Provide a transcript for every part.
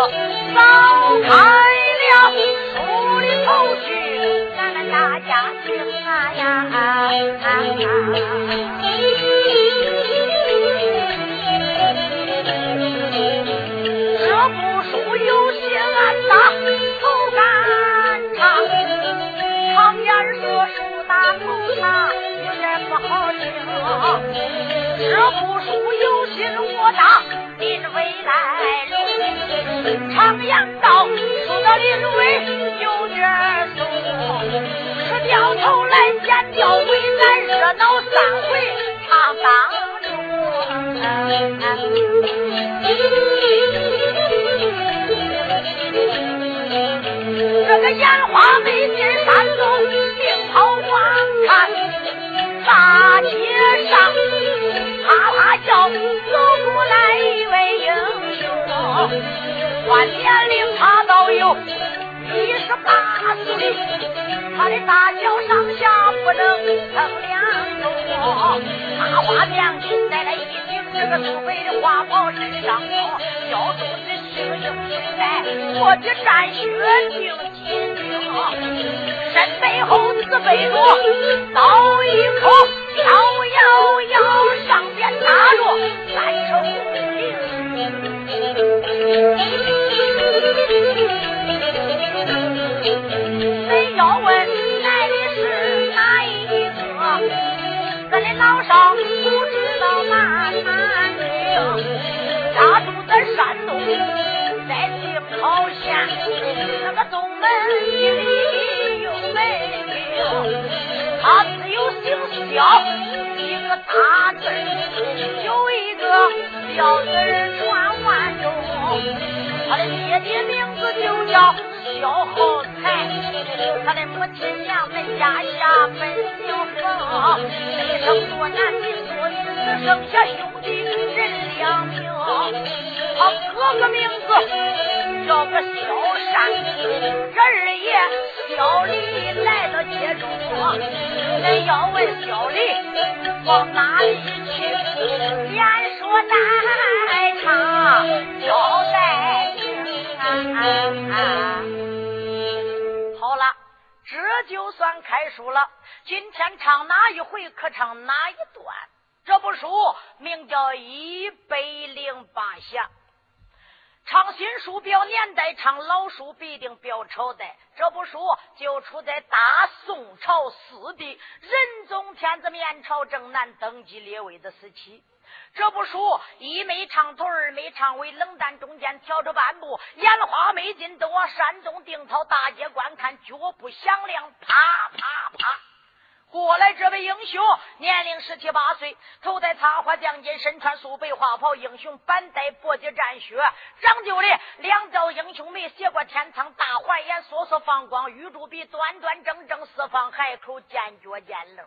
了丹江，人哪一个扫开了梳理头绪，咱们大家听啊呀！这部书有心我当临危来路，常言道说到临危有点松，吃掉头来剪掉尾，咱热闹三回唱当中。这个烟花美景山中并跑观看，大街上。啪啪叫，走位英雄，万年龄他倒有一十八岁，他的大小上下不能称量重，他花亮金戴了一顶这个素白的花袍身上，腰肚子是个英雄带，我的战靴定金钉，身背后自背着刀一口，摇摇摇上。打着三成恁要问来的是哪一个？咱的老少不知道哪三名？家住在山东，在定陶县，那个东门一里有门庭，他自有姓肖。个大字有一个小字传万众，他的爹爹名字就叫萧浩才，他的母亲娘们家下本姓冯，一生多男没多女，只剩下兄弟人两名。他哥哥名字叫个萧善，二爷萧礼来到街中，恁要问萧礼。往哪里去？言说在场，交代！好了，这就算开书了。今天唱哪一回，可唱哪一段？这部书名叫《一百零八侠》。唱新书表年代，唱老书必定表朝代。这部书就出在大宋朝四帝仁宗天子面朝正南登基列位的时期。这部书一没长腿，二没长尾，冷淡中间挑着半步，眼花没劲，都往山东定陶大街观看，脚步响亮，啪啪啪。过来，这位英雄年龄十七八岁，头戴插花将巾，身穿素白花袍，英雄板带搏击战靴，讲究的两道英雄眉，斜过天苍，大环眼，烁烁放光，玉珠鼻，端端正正，四方海口，尖角尖棱。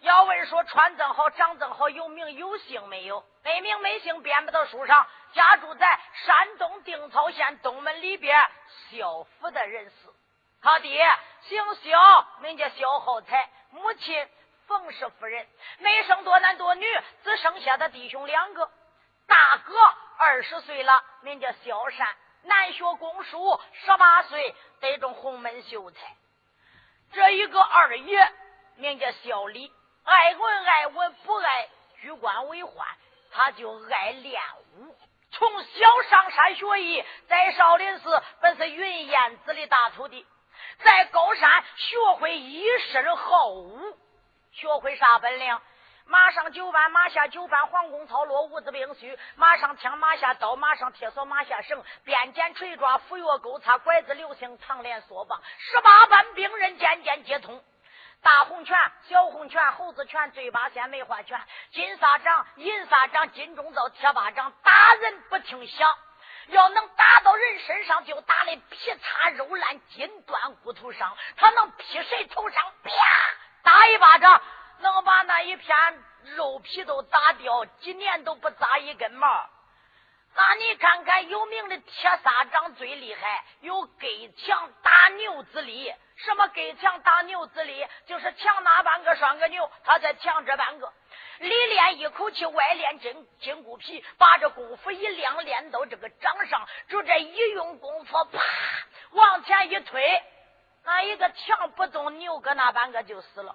要问说穿正好，长正好，有名有姓没有？没名没姓，编不到书上。家住在山东定陶县东门里边萧府的人士。他爹姓萧，名叫萧浩才，母亲冯氏夫人，没生多男多女，只生下的弟兄两个。大哥二十岁了，名叫萧善，南学公书，十八岁得中洪门秀才。这一个二爷名叫萧李，爱文爱文，不爱居官为宦，他就爱练武。从小上山学艺，在少林寺本是云燕子的大徒弟。在高山学会一身好武，学会啥本领？马上九班，马下九班，黄弓操落，五子兵须。马上枪，马下刀，马上铁索，马下绳。鞭锏锤抓，斧钺钩叉，拐子流星，长连梭棒。十八般兵刃，件件皆通。大红拳，小红拳，猴子拳，嘴巴仙，梅花拳，金沙掌，银沙掌，金钟罩，铁巴掌，打人不听响。要能打到人身上，就打的皮擦肉烂，筋断骨头伤。他能劈谁头上，啪打一巴掌，能把那一片肉皮都打掉，几年都不扎一根毛。那你看看，有名的铁砂掌最厉害，有隔墙打牛之力。什么给墙打牛之力？就是墙那半个拴个牛，他在墙这半个。里练一口气，外练筋筋骨皮，把这功夫一练，练到这个掌上，就这一用功夫，啪，往前一推，那一个墙不动，牛搁那半个就死了。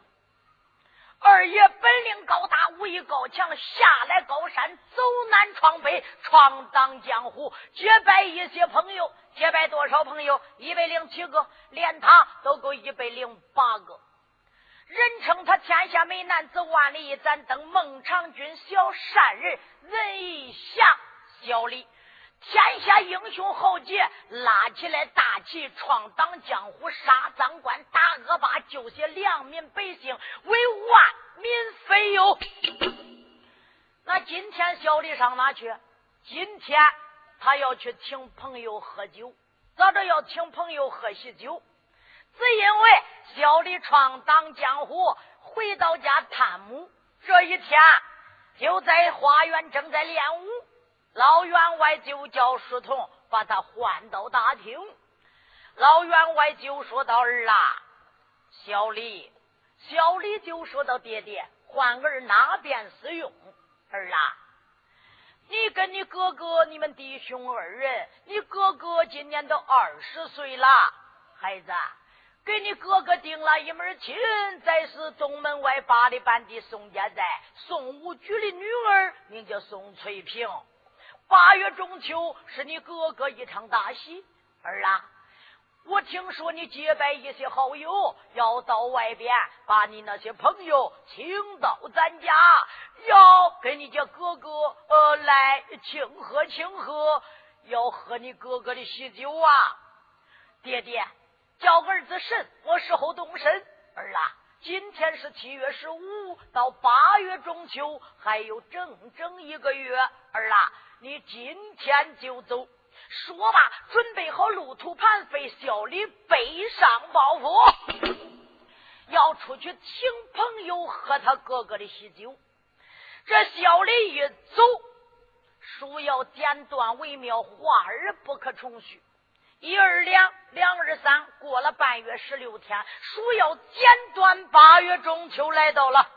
二爷本领高大，武艺高强，下来高山，走南闯北，闯荡江湖，结拜一些朋友，结拜多少朋友？一百零七个，连他都够一百零八个。人称他天下美男子，万里一盏灯，孟尝君小善人，人一侠小李。天下英雄豪杰，拉起来大旗，闯荡江湖，杀赃官，打恶霸，救些良民百姓，为万民分忧。那今天小李上哪去？今天他要去请朋友喝酒，咋着要请朋友喝喜酒？只因为小李闯荡江湖，回到家探母，这一天就在花园正在练武。老员外就叫书童把他唤到大厅。老员外就说道：“儿啊，小李，小李就说道：爹爹，唤儿哪边使用？儿啊，你跟你哥哥，你们弟兄二人，你哥哥今年都二十岁了，孩子，给你哥哥定了一门亲，在是东门外八里半的宋家寨宋武举的女儿，名叫宋翠萍。”八月中秋是你哥哥一场大喜，儿啊！我听说你结拜一些好友，要到外边把你那些朋友请到咱家，要跟你家哥哥呃来庆贺庆贺，要喝你哥哥的喜酒啊！爹爹，叫儿子神，我时候动身。儿啊，今天是七月十五，到八月中秋还有整整一个月，儿啊！你今天就走，说罢，准备好路途盘费，小李背上包袱，要出去请朋友喝他哥哥的喜酒。这小李一走，书要剪断为妙，话儿不可重续。一二两，两二三，过了半月十六天，书要剪断，八月中秋来到了，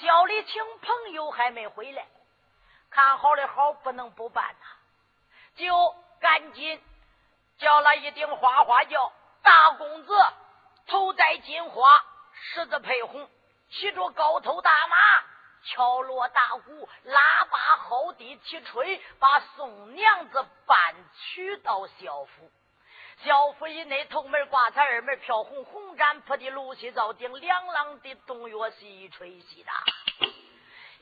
小李请朋友还没回来。看好的好，不能不办呐，就赶紧叫了一顶花花轿，大公子头戴金花，十字配红，骑着高头大马，敲锣打鼓，喇叭吼地提吹，把宋娘子搬娶到校府。校府以内，头门挂彩，二门飘红，红毡铺的芦席灶顶，两廊的冬月细吹西打。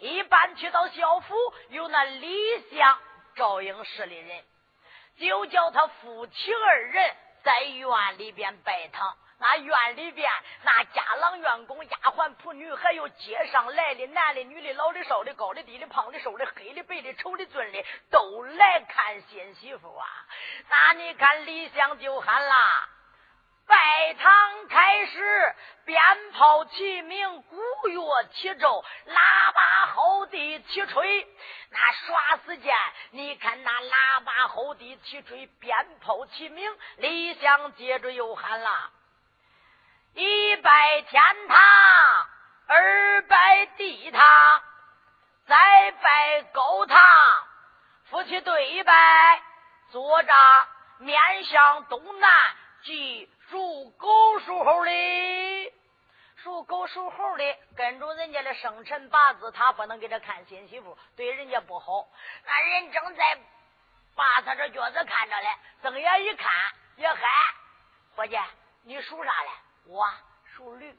一般去到校府，有那李相、照应市的人，就叫他夫妻二人在院里边拜堂。那院里边，那家郎、院工、丫鬟、仆女，还有街上来的男的、女的、老的、少的、高的、低的、胖的、瘦的、黑的、白的、丑的、俊的，都来看新媳妇啊。那你看李相就喊啦。拜堂开始，鞭炮齐鸣，鼓乐齐奏，喇叭吼地齐吹。那耍时间，你看那喇叭吼地齐吹，鞭炮齐鸣。李想接着又喊了：一拜天堂，二拜地堂，再拜高堂。夫妻对拜，坐着面向东南，即。属狗属猴的，属狗属猴的，跟着人家的生辰八字，他不能给他看新媳妇，对人家不好。那人正在把他这脚子看着嘞，睁眼一看也嗨，伙计，你属啥嘞？我属驴。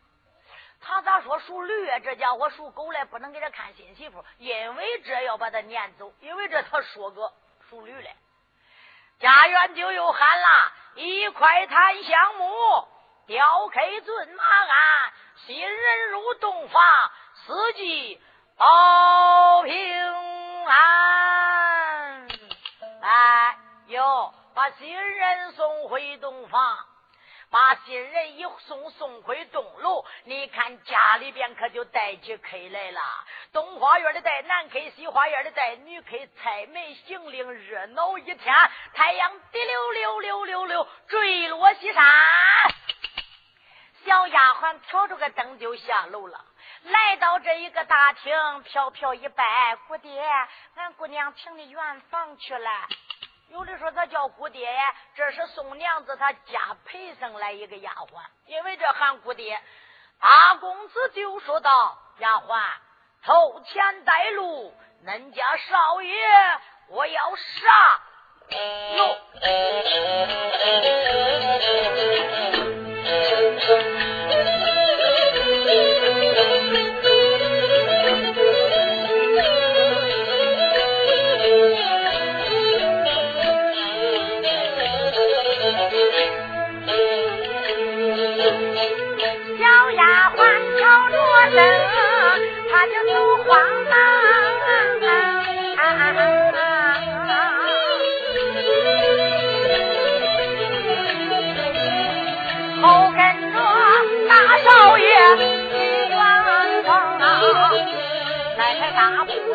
他咋说属驴啊？这家伙属狗嘞，不能给他看新媳妇，因为这要把他撵走，因为这他说个属驴嘞。家园就又喊了一块檀香木，雕刻骏马鞍，新人入洞房，四季保平安。来，又，把新人送回洞房。把新人一送送回东楼，你看家里边可就带起客来了。东花园的带南客，西花园的带女客，菜梅行令热闹一天。太阳滴溜溜溜溜溜坠落西山，小丫鬟挑着个灯就下楼了。来到这一个大厅，飘飘一拜，姑爹，俺姑娘请你圆房去了。有的说他叫姑爹，这是宋娘子她家陪生来一个丫鬟，因为这喊姑爹。大公子就说道：“丫鬟，头前带路，恁家少爷我要杀哟。”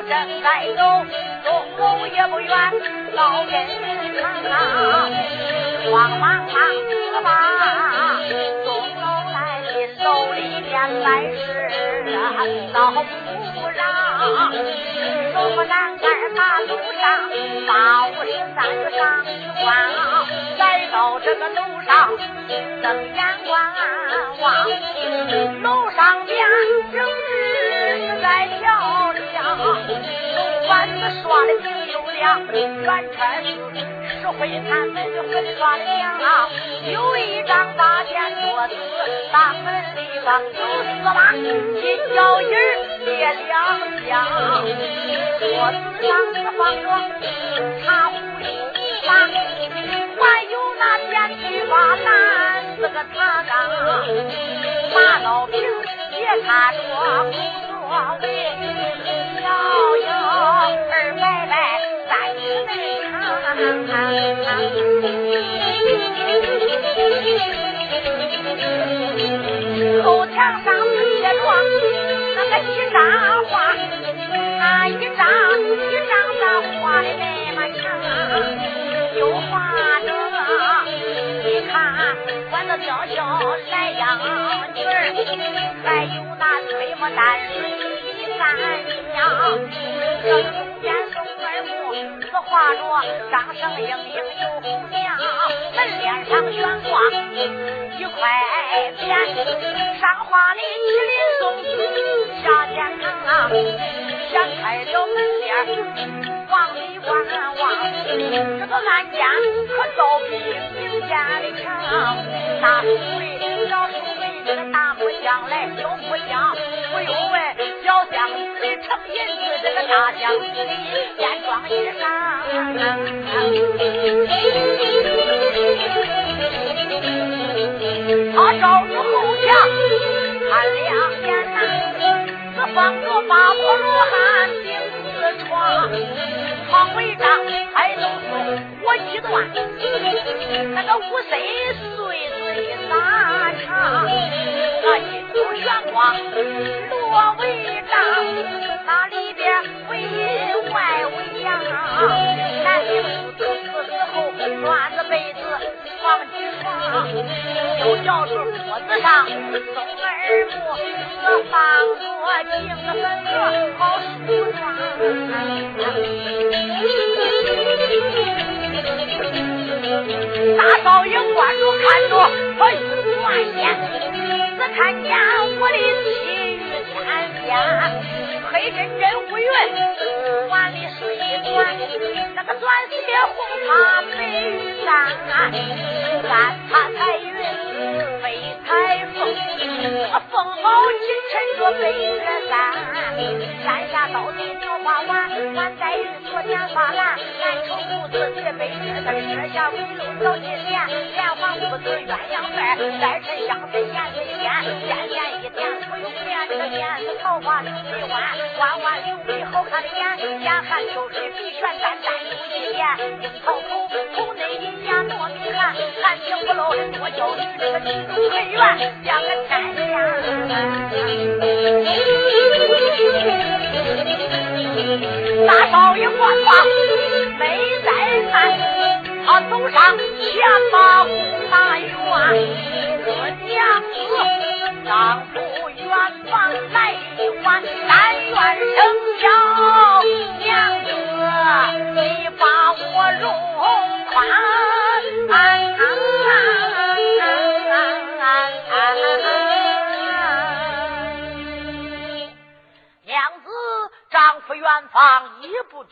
正在走，钟楼也不远，到跟前，慌忙忙子吧，钟楼来进楼里边来时，老不让，什么男儿把路上八五十三就上一关，来到这个楼上，睁眼观望，楼上边正是在跳。板子刷的挺优亮，圆圈是石灰炭粉粉刷的亮。有一张大钱桌子，大门里方有四把金脚印儿两箱。桌子上是放着茶壶一把，还有那电梯把蓝四个茶缸，马老瓶也看着工作位。摇摇二伯伯在内唱，后墙上贴着那个一张画，那一张一张的画的那么长，又画着你看管子吊孝来养女儿，还有那吹磨淡水。三娘，这中间宋二木，此画着张生英英有红娘，门脸上悬挂一块匾，上画的麒麟送子下天堂，掀开了门帘往里观望，这个案件可倒比明间的强，大书里小书里这个大木匠来小木匠，不用问。小将子的成银子，这个大将子的艳装衣裳。他照住后墙看两眼呐，只放着八婆罗汉顶子床，床围帐还都是我几段，那个五岁岁子一拉长，那金珠玄光罗围。被子放几床，又叫住桌子上松二木，这放着金粉盒好梳妆。大少爷关注看着，他一转眼，只看见我的妻玉天边。黑真真乌云，那个钻石红塔白玉山，三塔彩云飞彩凤，凤毛金衬着白月山，山下刀地牛花碗，碗黛玉昨天发蓝，蓝绸裤子叠白玉的设下围炉小金莲，莲花屋子鸳鸯被，再衬香粉颜水仙，仙仙一点不用面，这个面子桃花流水弯。弯弯柳眉好看的眼，眼含秋水，鼻泉淡淡有一点。樱桃口，口内银牙糯米含，含情不露多娇女，这个情中很算像个天上。大少爷我房没在看，他走上前把屋大院，我娘子丈夫远方来一碗，但愿生小娘子，你把我容宽。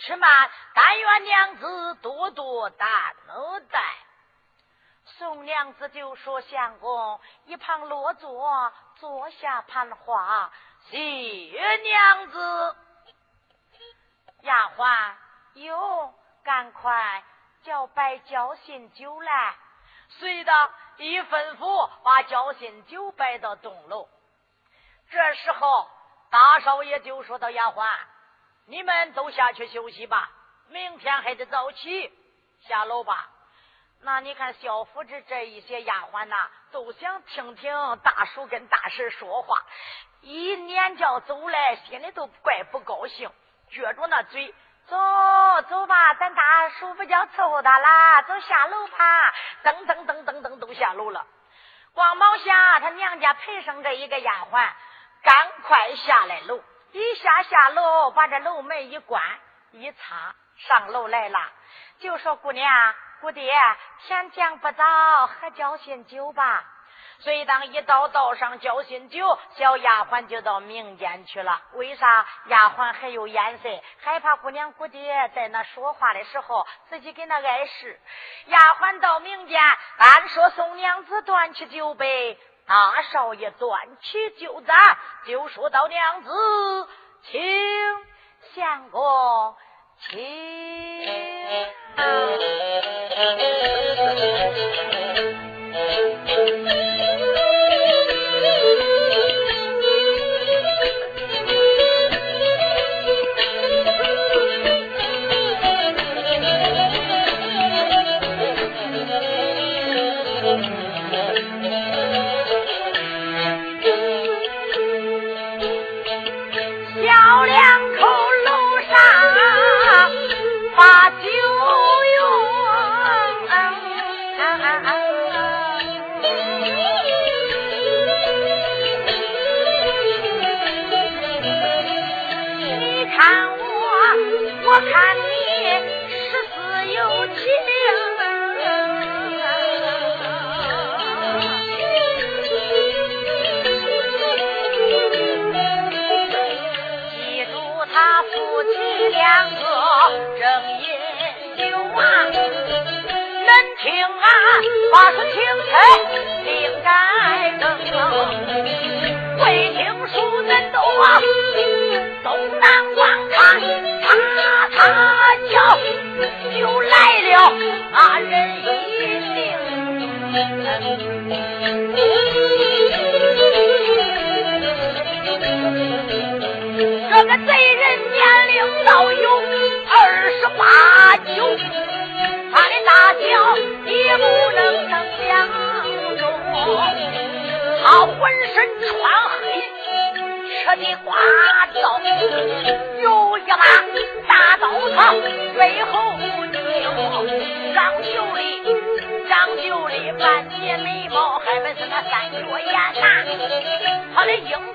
是嘛？但愿娘子多多担待。宋娘子就说：“相公，一旁落座，坐下盘话。”谢娘子，丫鬟哟，赶快叫摆交心酒来。随的一吩咐，把交心酒摆到东楼。这时候，大少爷就说到：“丫鬟，你们都下去休息吧，明天还得早起，下楼吧。”那你看，小福这这一些丫鬟呐，都想听听大叔跟大婶说话，一撵叫走来，心里都怪不高兴，撅着那嘴，走走吧，咱大叔不叫伺候他啦，走下楼吧，噔噔噔噔噔都下楼了。光毛下他娘家陪上这一个丫鬟，赶快下来楼，一下下楼，把这楼门一关一擦，上楼来了，就说姑娘。姑爹，天将不早，喝交心酒吧。所以当一到道上交心酒，小丫鬟就到民间去了。为啥？丫鬟还有眼色，害怕姑娘姑爹在那说话的时候自己给那碍事。丫鬟到民间，单说宋娘子端起酒杯，大少爷端起酒盏，就说到娘子，请相公。请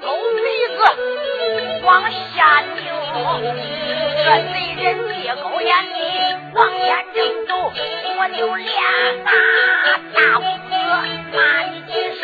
勾鼻子往下扭。这贼人借高眼里往烟囱走我就连打大胡子骂你几声。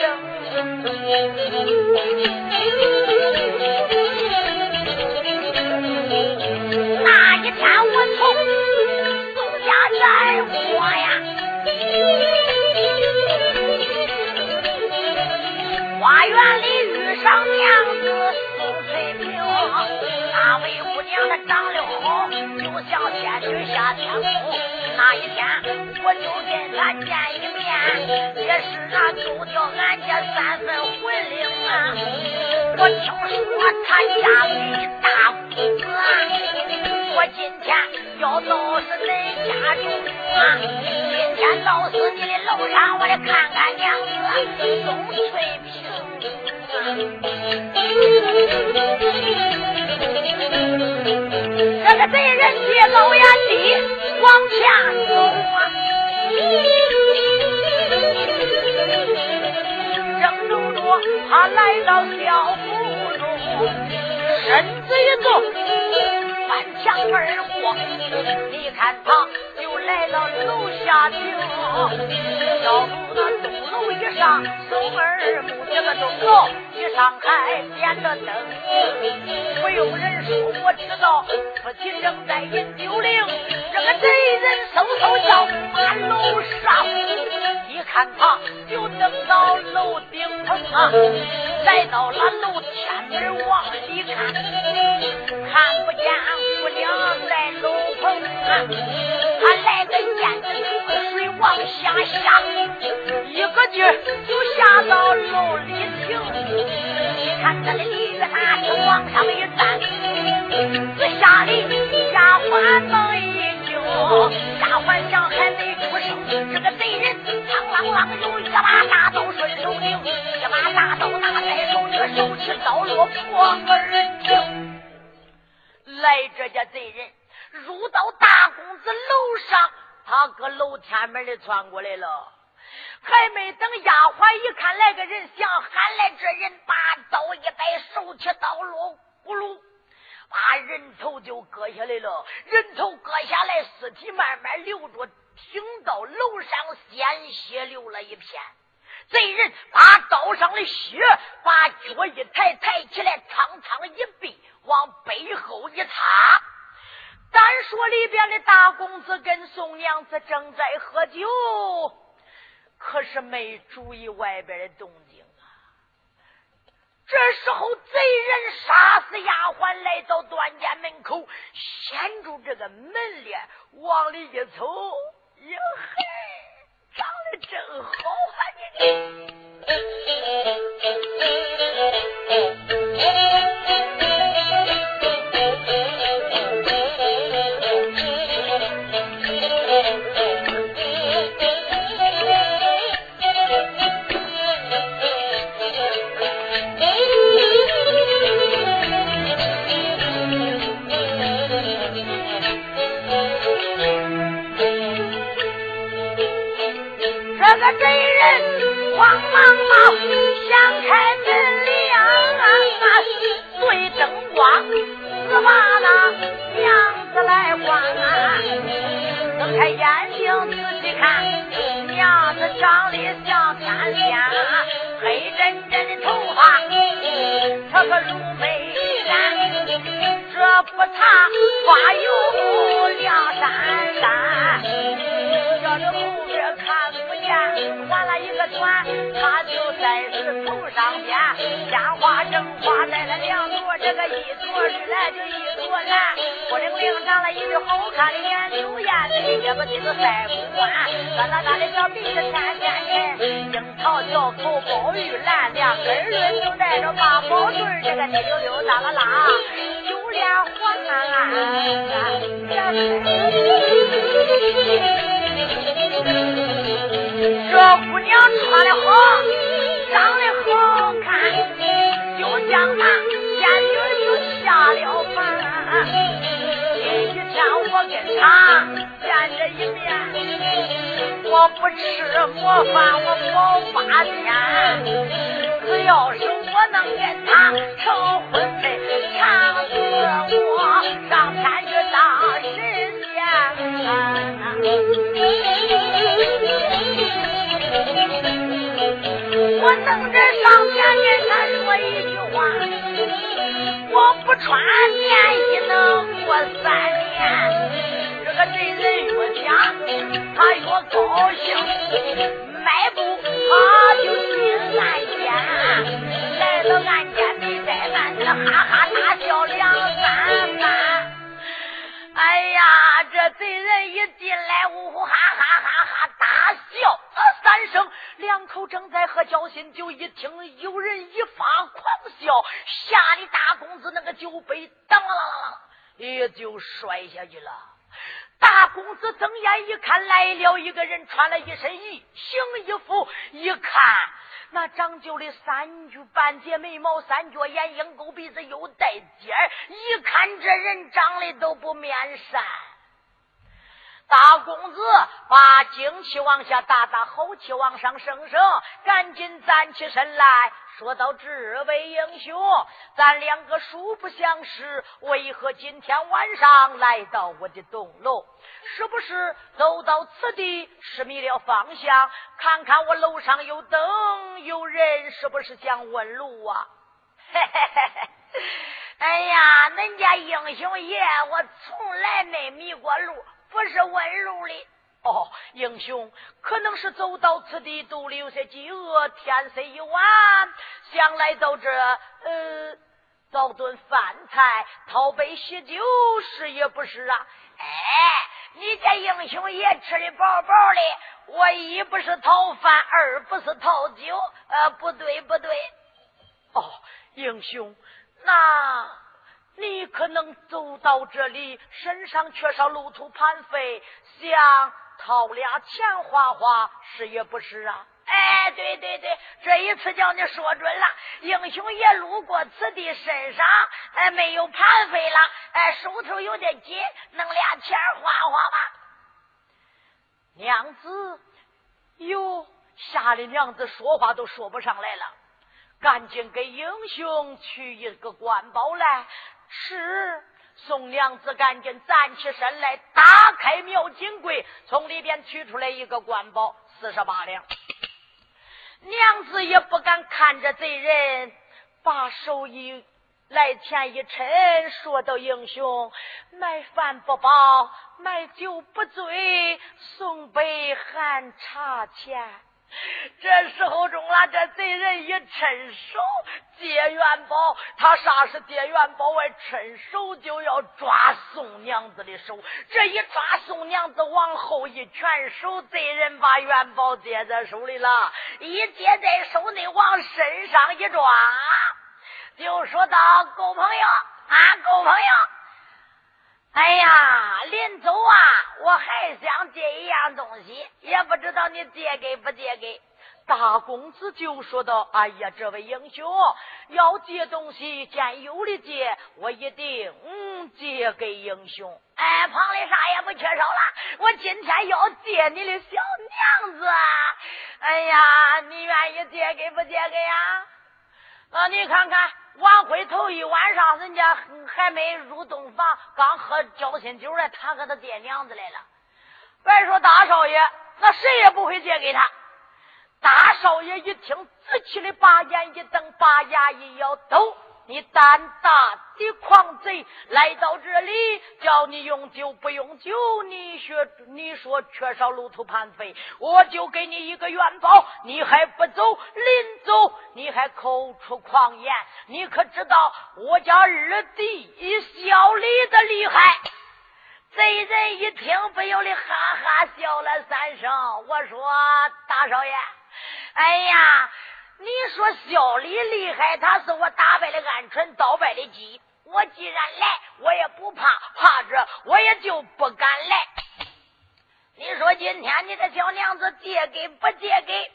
那一天我就跟他见一面，也是啊，丢掉俺家三分魂灵啊！我听说他家一大公子，我今天要到死恁家中啊！今天到死你的楼上，我得看看娘子钟翠萍啊！这贼人一扫眼地往前走啊，正走着，他来到小屋中，身子一坐，翻墙而过。你看他。来到楼下听，要不那钟楼一上，松儿不这个钟楼一上还点着灯，不用人说我知道，夫妻正在饮酒灵，这个贼人嗖嗖叫满楼上，一看他就等到楼顶棚啊，来到了楼天门往里看，看不见姑娘在楼棚啊。往下，一个劲儿就下到楼里停。看这个李月大就往上一站，这下里丫鬟们一惊，丫鬟想还没出声，这个贼人嘡啷啷有一把大刀顺手领，一把大刀拿在手，这个手持刀落破耳听。来，这家贼人入到大公子楼上，他搁楼天门里窜过来了。还没等丫鬟一看来个人，想喊来这人，把刀一摆，手起刀落，咕噜，把人头就割下来了。人头割下来，尸体慢慢流着，停到楼上，鲜血流了一片。贼人把刀上的血，把脚一抬，抬起来，苍苍一臂，往背后一擦。单说里边的大公子跟宋娘子正在喝酒。可是没注意外边的动静啊！这时候贼人杀死丫鬟，来到段家门口，掀住这个门帘，往里一瞅，哟嘿，长得真好啊！你。睁开眼睛仔细看，娘子长得像天仙，黑真真的头发，她可如眉山，这不擦花油花正花在了两朵，这个一朵绿来就一朵蓝，孤零零长了一对好看的眼，柳眼嘴，这个这个腮骨弯，疙瘩瘩的小鼻子天天沉，樱桃小口宝玉蓝，两根绿就带着八宝坠，这个滴溜溜哒啦。啦，九连环。这姑娘穿的好，长得好看，就将那仙女就下了凡。今天我跟她见这一面，我不吃魔饭，我保八天。只要是我能跟她成婚配，长死我上天去当神仙。我等着上前跟他说一句话，我不穿棉衣能过三年。这个贼人越想，他越高兴，迈步他就进暗间，来到暗间没怠慢，他哈哈大笑两三番。哎呀，这贼人一进来，呜呼哈哈大笑三声。两口正在喝交心酒，一听有人一发狂笑，吓得大公子那个酒杯当啷啷啷也就摔下去了。大公子睁眼一看，来了一个人，穿了一身衣行衣服，一看那长就的三句半截眉毛，三角眼，鹰钩鼻子，又带尖儿，一看这人长得都不面善。大公子把精气往下打打，后气往上升升，赶紧站起身来。说到这位英雄，咱两个素不相识，为何今天晚上来到我的洞楼？是不是走到此地失迷了方向？看看我楼上有灯有人，是不是想问路啊？嘿嘿嘿嘿！哎呀，恁家英雄爷，我从来没迷过路，不是问路的。哦，英雄，可能是走到此地，肚里有些饥饿，天色已晚，想来到这，呃，找顿饭菜，讨杯喜酒，是也不是啊？哎，你这英雄也吃的饱饱的，我一不是讨饭，二不是讨酒，呃，不对不对。哦，英雄，那你可能走到这里，身上缺少路途盘费，想。掏俩钱花花是也不是啊？哎，对对对，这一次叫你说准了。英雄也路过此地，身上哎没有盘费了，哎手头有点紧，弄俩钱花花吧。娘子，哟，吓得娘子说话都说不上来了，赶紧给英雄取一个官包来。是。宋娘子赶紧站起身来，打开庙金柜，从里边取出来一个官宝，四十八两。娘子也不敢看着贼人，把手一来前一抻，说道：“英雄，买饭不饱，买酒不醉，送杯寒茶钱。”这时候中了，这贼人一伸手借元宝，他啥是借元宝？外伸手就要抓宋娘子的手。这一抓宋娘子，往后一拳手，贼人把元宝接在手里了，一接在手里，往身上一抓，就说道：“狗朋友啊，狗朋友，哎呀，临走啊，我还想借一样东西，也不知道你借给不借给。”大公子就说道：“哎呀，这位英雄要借东西，见有的借，我一定嗯借给英雄。哎，旁里啥也不缺少了。我今天要借你的小娘子。哎呀，你愿意借给不借给呀？啊，你看看，晚会头一晚上，人家还没入洞房，刚喝交心酒来，他和他爹娘子来了。别说大少爷，那谁也不会借给他。”大少爷一听，仔细的把眼一瞪，把牙一咬，都你胆大的狂贼，来到这里叫你用酒不用酒，你说你说缺少路途盘费，我就给你一个元宝，你还不走，临走你还口出狂言，你可知道我家二弟小李的厉害？贼人一听，不由得哈哈笑了三声。我说大少爷。哎呀，你说小李厉害，他是我打败的鹌鹑，倒败的鸡。我既然来，我也不怕，怕着我也就不敢来。你说今天你的小娘子借给不借给？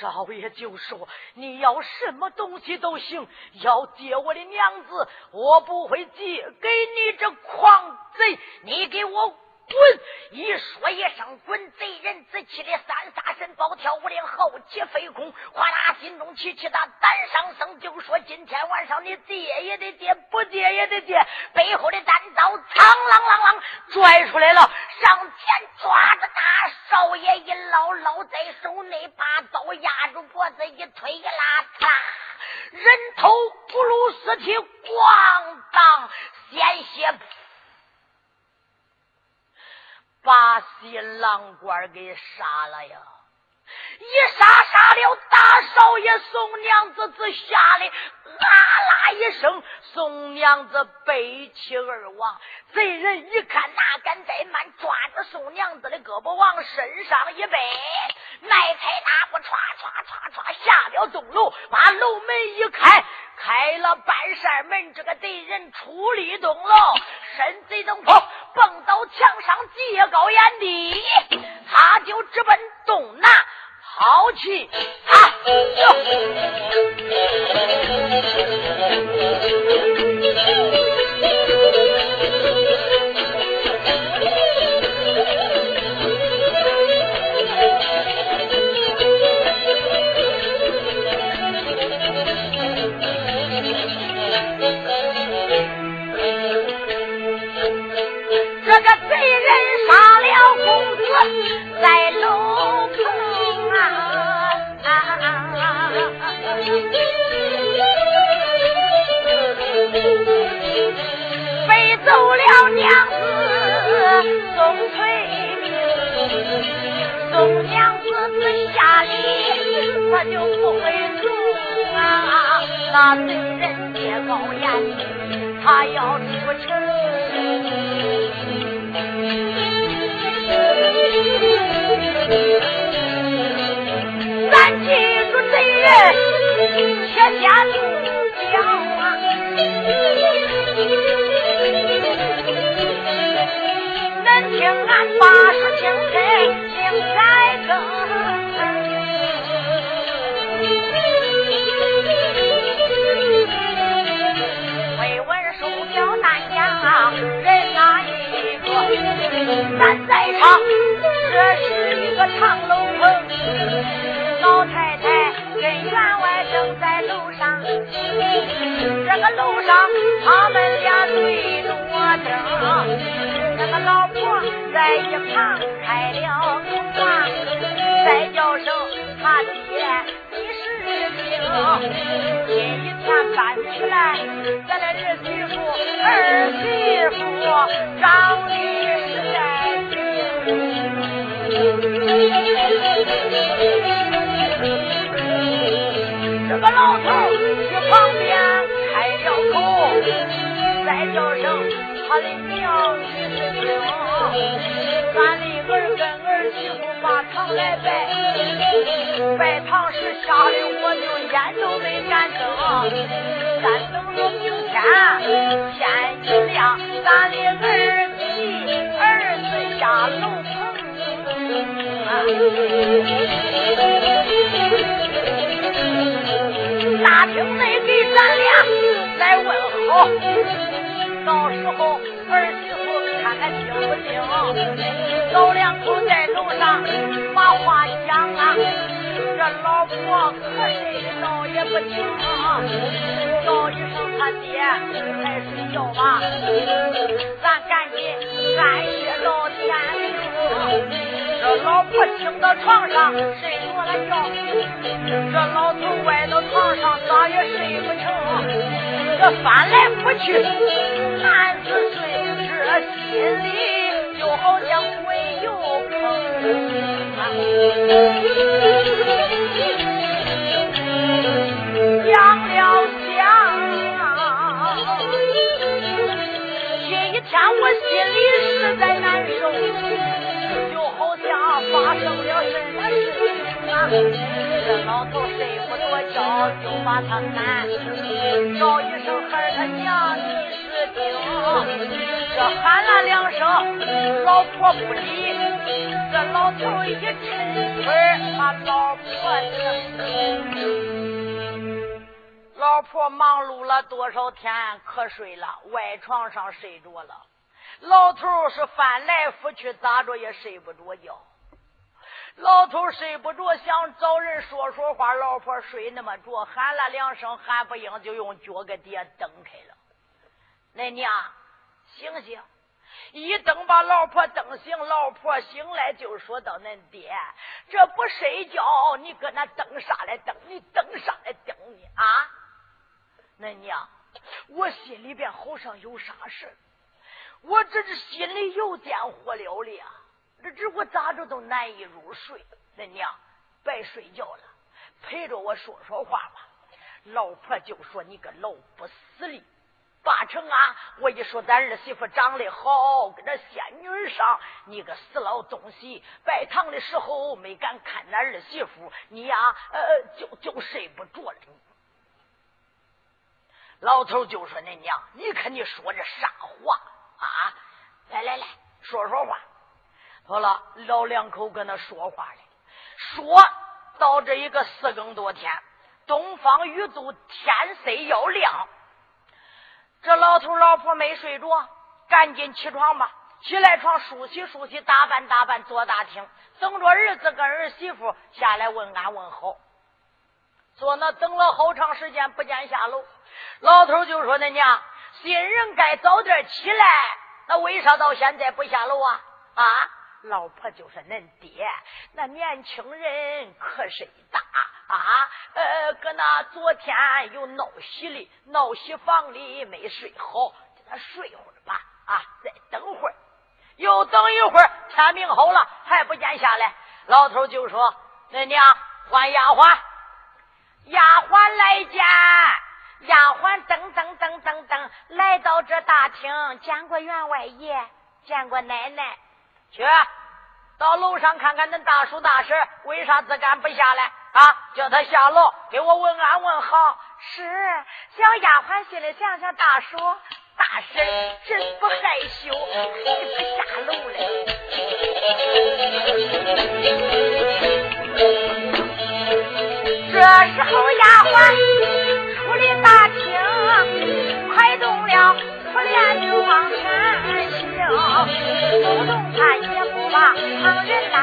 少爷就说你要什么东西都行，要借我的娘子，我不会借给你这狂贼。你给我。滚！一说一声滚，贼人自气的三杀神暴跳五灵，后起飞空，哗啦，心中起起的胆上升，就说今天晚上你借也得借，不借也得借。背后的单刀苍啷啷啷拽出来了，上前抓着大少爷一捞捞在手内，把刀压住脖子一推一拉，嚓，人头不如尸体，咣当，鲜血。把新郎官给杀了呀！一杀杀了大少爷宋娘子，只吓得啊啦一声，宋娘子背气而亡。贼人一看，哪敢怠慢，抓着宋娘子的胳膊往身上一背，迈开大步，唰唰唰唰下了洞楼，把楼门一开，开了半扇门，这个贼人出离洞楼，身贼登坡，蹦到墙上，借高眼地，他就直奔东南。跑去啊！娘子子下里，他就不会容啊！那贼人借高言，他要出城。咱记住贼人，且下毒镖啊！恁听俺把书清开，咱在场，这是一个长楼棚，老太太跟员外正在楼上，这个楼上他们俩对着灯。那个老婆在一旁开了口啊，再叫声他爹，你是听，今一天搬起来，咱的儿媳妇儿媳妇长得这个老头去旁边开了口，再叫声他的娘。俺的儿跟儿媳妇把堂来拜，拜堂时吓得我就烟都没敢睁。咱等着明天天一亮，咱的儿媳儿子下楼，大厅内给咱俩来问好，到时候儿媳妇。看看听不听？老两口在楼上把话讲啊，这老婆可谁道也不听，叫一声他爹，快睡觉吧，咱赶紧安歇到天明。这老婆听到床上睡着了觉，这老头歪到床上咋也睡不成，这翻来覆去，难自睡。这心里就好像鬼有坑，想了想，这一天我心里实在难受，这老头睡不着觉，就把他喊，叫一声孩他娘，你是听。这喊了两声，老婆不理。这老头一抻腿，把老婆的。老婆忙碌了多少天，瞌睡了，外床上睡着了。老头是翻来覆去，咋着也睡不着觉。老头睡不着，想找人说说话。老婆睡那么着，喊了两声，喊不应，就用脚给爹蹬开了。恁娘。醒醒！一蹬把老婆蹬醒，老婆醒来就说到：“恁爹，这不睡觉，你搁那蹬啥来蹬？你蹬啥来蹬你？啊？恁娘，我心里边好像有啥事我这是心里有点火燎了了，这这我咋着都难以入睡。恁娘，别睡觉了，陪着我说说话吧。”老婆就说：“你个老不死的！”八成啊！我一说咱儿媳妇长得好，跟这仙女上，你个死老东西！拜堂的时候没敢看咱儿媳妇，你呀，呃，就就睡不着了。老头就说：“恁娘，你看你说这啥话啊？来来来说说话。”好了，老两口跟那说话了，说到这一个四更多天，东方雨都天色要亮。这老头老婆没睡着，赶紧起床吧！起来床梳洗梳洗，打扮打扮，坐大厅，等着儿子跟儿媳妇下来问安问好。坐那等了好长时间，不见下楼。老头就说：“恁娘，新人该早点起来，那为啥到现在不下楼啊？”啊！老婆就是：“恁爹，那年轻人瞌睡大。”啊，呃，搁那昨天又闹喜里，闹喜房里没睡好，叫他睡会儿吧。啊，再等会儿。又等一会儿，天明好了还不见下来，老头就说：“恁娘换丫鬟，丫鬟来见。”丫鬟噔噔噔噔噔来到这大厅，见过员外爷，见过奶奶，去到楼上看看恁大叔大婶为啥自敢不下来啊？叫他下楼给我问安问好。是小丫鬟心里想想，大叔大婶真不害羞，还不下楼嘞。这时候丫鬟。出了大厅，快动了出帘就往前，不动他也不把旁人来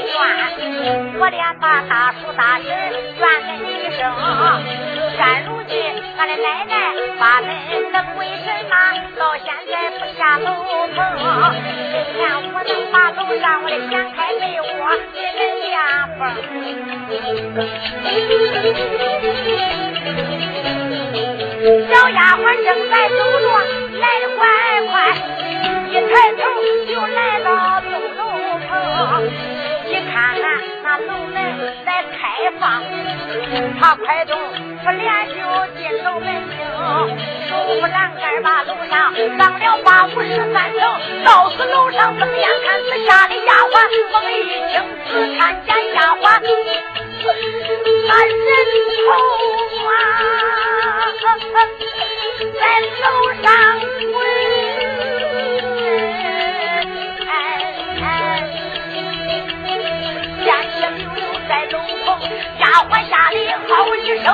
怨，我连把大叔大婶怨恁一声。现如今俺的奶奶把恁能为什么到现在不下楼棚？今天我能把楼上我的掀开被窝给恁垫缝。小丫鬟正在走着，来的快快，楼门来开放，他快动不连就进楼门厅，手扶栏杆把楼上上了八五十三层，到此楼上睁眼看，此下的丫鬟猛一听，只看见丫鬟那人头啊！在楼上滚，丫鬟吓得吼一声，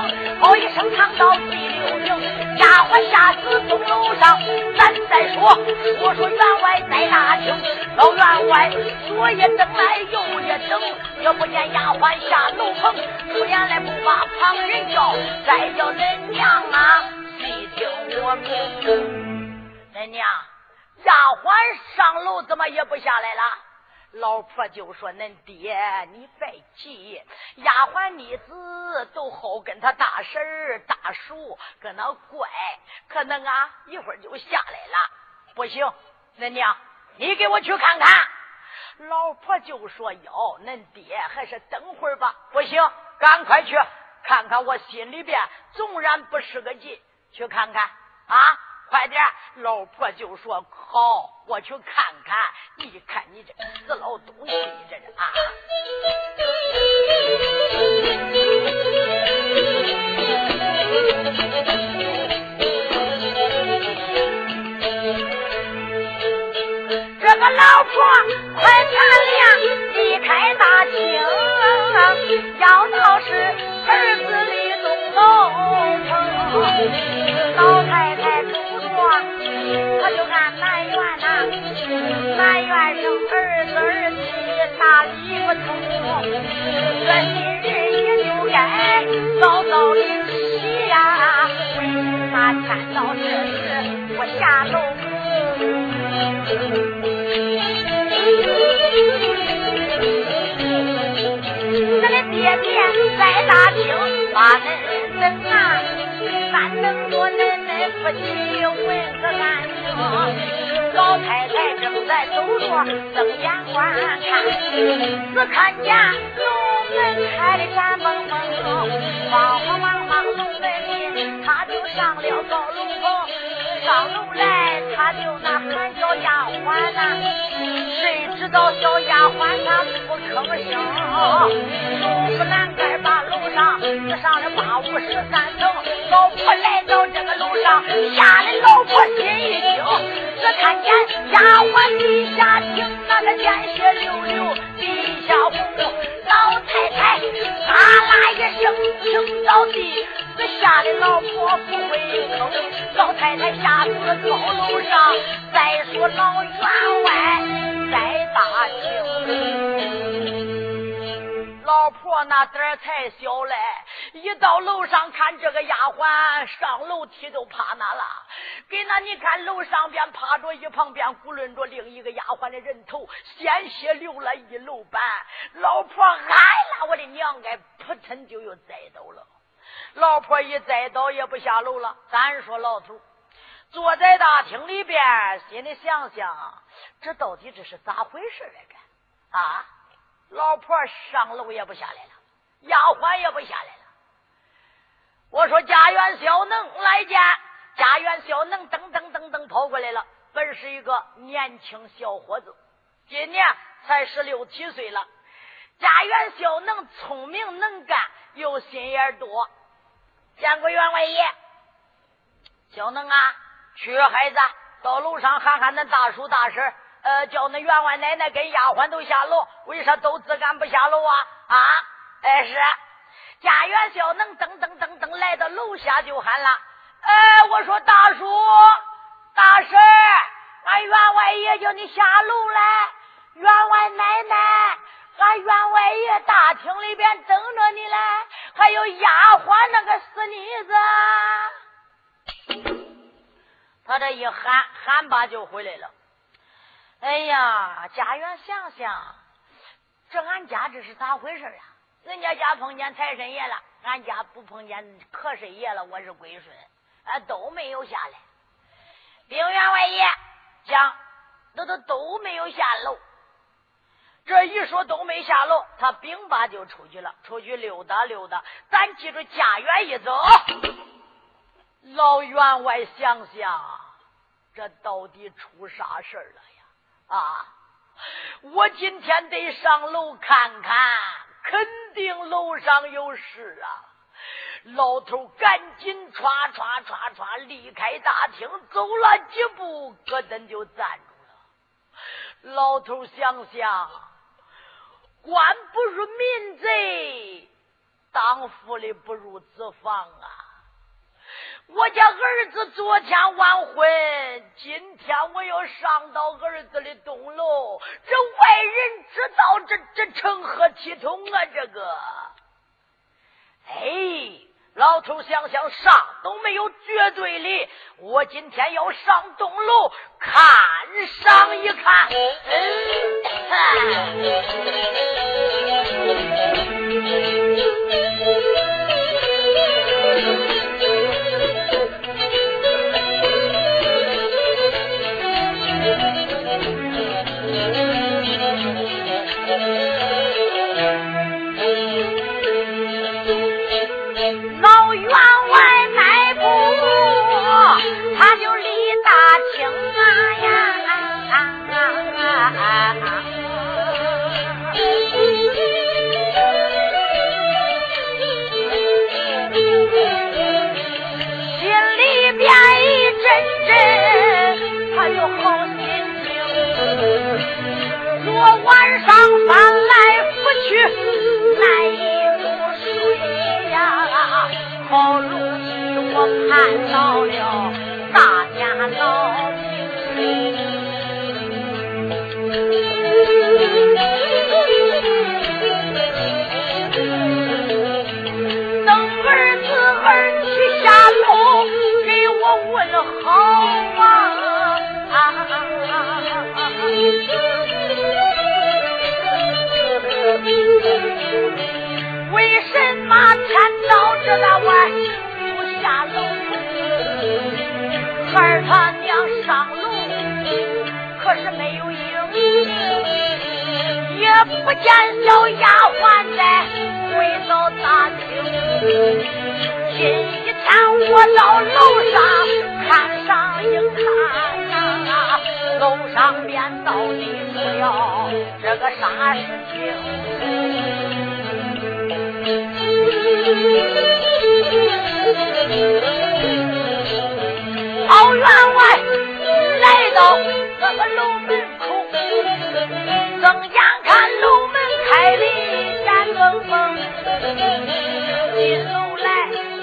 吼一声唱到第六名，丫鬟下死从楼上，咱再说说说员外在大厅，老员外左一等来右一等，也不见丫鬟下楼棚，出言来不把旁人叫，再叫恁娘啊！细听我明，恁娘丫鬟上楼怎么也不下来了？老婆就说：“恁爹，你别急，丫鬟妮子都好跟他大婶儿、大叔搁那乖，可能啊一会儿就下来了。不行，恁娘，你给我去看看。”老婆就说：“哟，恁爹还是等会儿吧。不行，赶快去看看，我心里边纵然不是个劲。”去看看啊！快点！老婆就说：“好，我去看看。”你看你这死老东西，你这是啊！这个老婆快看亮，离开大厅，要到是儿子的东楼城。儿子儿媳大理不通，这今日也就该早早的起呀，为啥天到这时不下楼？咱的爹爹在大厅把门等啊，三等多呢。夫妻问个安宁，老太太正在走着，睁眼观看，只看见楼门开的闪蒙蒙，慌慌忙忙楼门进，他就上了高楼棚，上楼来他就那喊叫丫鬟呐，谁知道小丫鬟她不吭声，手扶栏杆把楼上只上了八五十三层，老婆来到这个楼上。吓得老婆心一惊，看见丫鬟地下听那个鲜血流流，地下红，老太太啊啦一声扔到地，这吓得老婆不回头，老太太下死高楼上，再说老员外在大厅。老婆那胆儿太小了，一到楼上看这个丫鬟上楼梯都怕那了。给那你看楼上边趴着一旁边咕论着另一个丫鬟的人头，鲜血流了一楼板。老婆哎啦，我的娘哎，扑腾就又栽倒了。老婆一栽倒也不下楼了。咱说老头，坐在大厅里边，心里想想，这到底这是咋回事来着？啊，老婆上楼也不下来了，丫鬟也不下来了。我说家园小能来见，家园小能噔噔噔噔跑过来了。本是一个年轻小伙子，今年才十六七岁了。家园小能聪明能干，又心眼多。见过员外爷，小能啊。去，孩子，到楼上喊喊恁大叔大婶，呃，叫那员外奶奶跟丫鬟都下楼。为啥都自敢不下楼啊？啊，哎是。家园小能噔噔噔噔来到楼下就喊了，哎，我说大叔大婶，俺员外爷叫你下楼来。员外奶奶，俺员外爷大厅里边等着你嘞，还有丫鬟那个死妮子。他这一喊喊罢就回来了。哎呀，家园想想，这俺家这是咋回事啊？人家家碰见财神爷了，俺家不碰见瞌睡爷了。我是归顺，啊，都没有下来。兵员外爷讲，那都都没有下楼。这一说都没下楼，他兵把就出去了，出去溜达溜达。咱记住家园一走。老员外想想，这到底出啥事了？啊！我今天得上楼看看，肯定楼上有事啊！老头赶紧唰唰唰唰离开大厅，走了几步，咯噔就站住了。老头想想，官不如民贼，当府里不如子房啊！我家儿子昨天完婚，今天我要上到儿子的东楼，这外人知道这这成何体统啊？这个哎，老头想想啥都没有绝对的，我今天要上东楼看上一看。好容易我盼到了大家老，等儿子儿下楼给我问好啊！为什么天道这个？也不见小丫鬟在回到大厅。今天我到楼上看上一看，啊，楼上边到底出了这个啥事情？包员外来到。这个楼门口，睁眼看楼门开的见个风，进楼来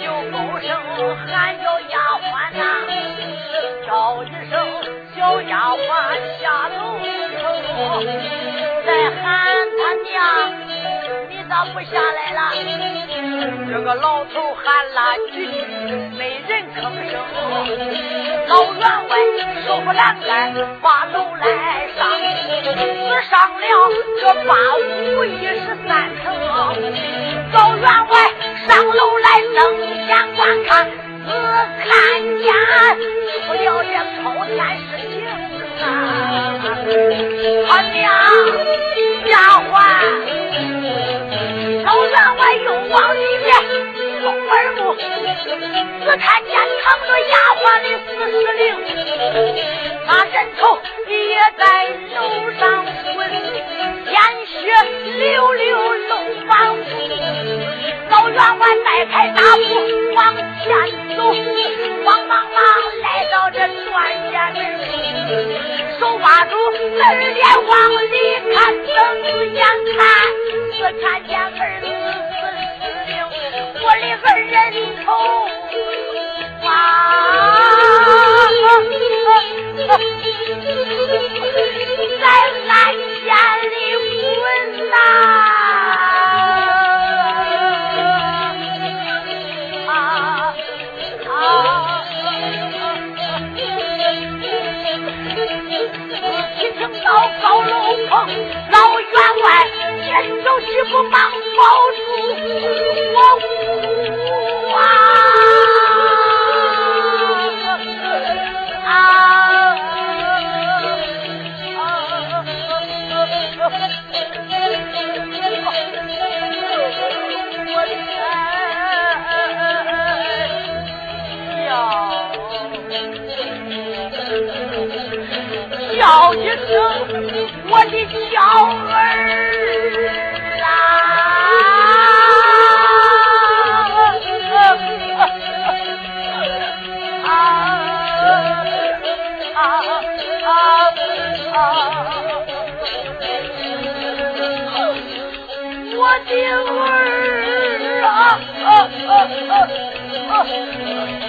有高声喊叫丫鬟呐、叫一声小丫鬟下楼，再喊他娘。你咋不下来了？这个老头喊了几句，没人吭声。老员外手扶栏杆，把楼来上，只上了这八五一十三层。老员外上楼来登眼观看，只看见不了这朝天是。他娘丫鬟头上还有王金莲我二目只看见躺着丫鬟的四十零，那人头也在楼上滚，鲜血流流龙房屋。老员外迈开大步往前走，慌忙忙来到这断崖门，手把住二帘往里看，睁眼看，只看见门。我的儿人头啊在俺眼里滚呐一层高高楼棚老员外伸手去扶，把抱住我啊啊啊！叫一声，我的娇儿。爹味儿！啊啊！啊啊啊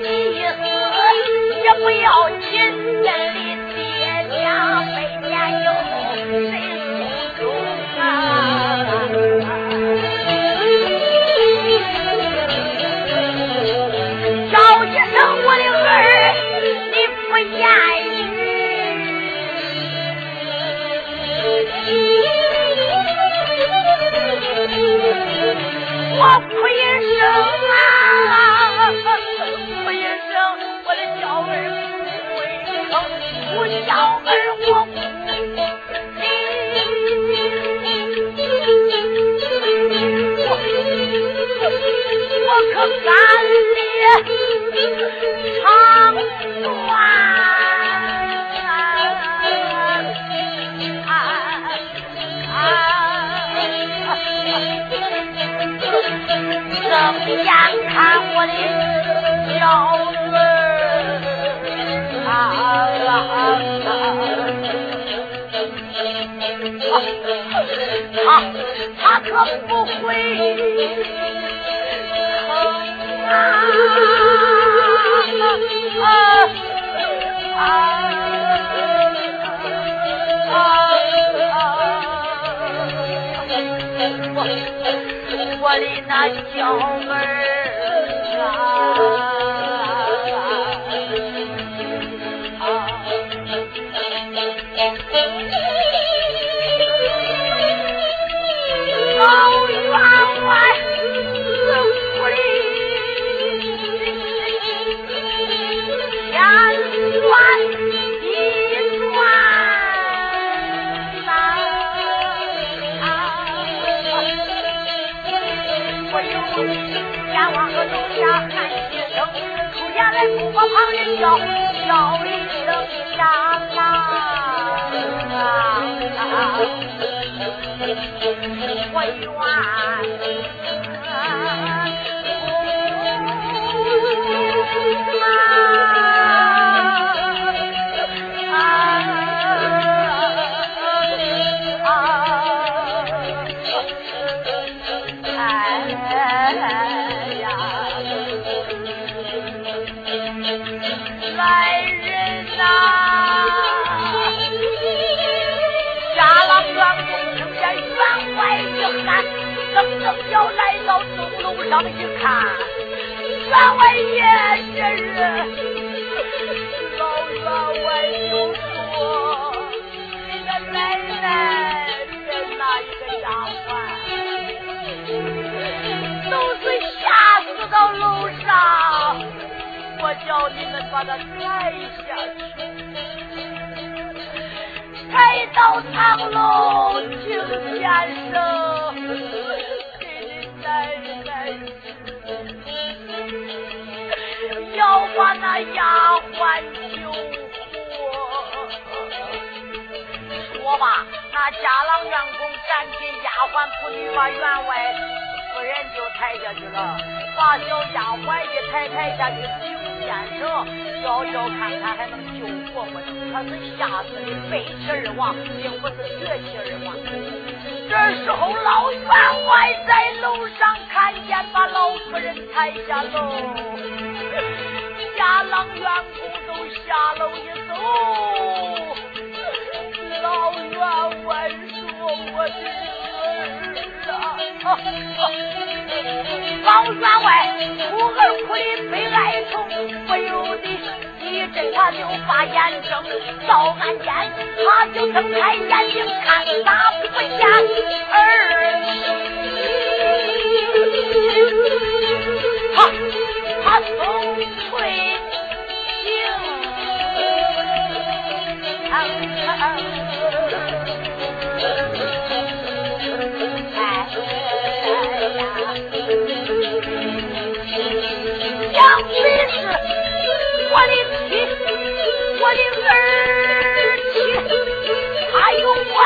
你死，也不要紧，你的爹娘百年有谁心中啊？叫一声我的儿，你不言语。我哭一声。睁眼看我的娇儿啊，他他可不会疼啊啊啊！我我的那娇儿啊，出衙来不怕旁人叫，叫一声下郎啊！我要上一看，员外爷这人，老员外就说：“你的奶奶跟那一个丫鬟，都是吓死到楼上，我叫你们把他抬下去，抬到堂楼听先生。”要把那丫鬟救活，说吧，那家郎员工赶紧丫鬟仆女把员外夫人就抬下去了，把小丫鬟一抬抬下去，请先生叫叫看看还能救活不？他是吓死的背气而亡，并不是绝气而亡。这时候老员外在楼上看见，把老夫人抬下楼。家郎员工都下楼一走，老员外说：“我的儿啊！”老员外哭儿哭的悲哀痛，不由得一阵他就把眼睁，到暗间他就睁开眼睛看，他不见儿。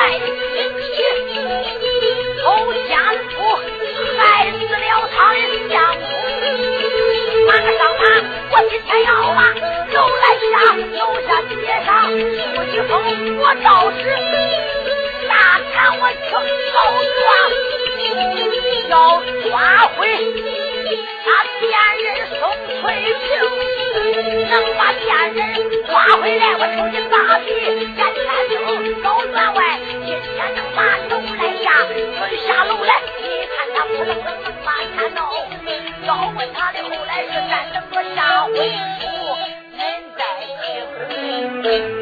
在地，投降府害死了他的相公。马上马，我今天要把楼来下，楼下街上出一封，我招时大看我去告状，要抓回。把贱人送翠屏，能把贱人抓回来，我抽你大皮。眼天睛，高员外，今天能把楼来下，滚下楼来，你看他扑棱能把钱闹。要问他的后来是干什个啥文书，恁再听。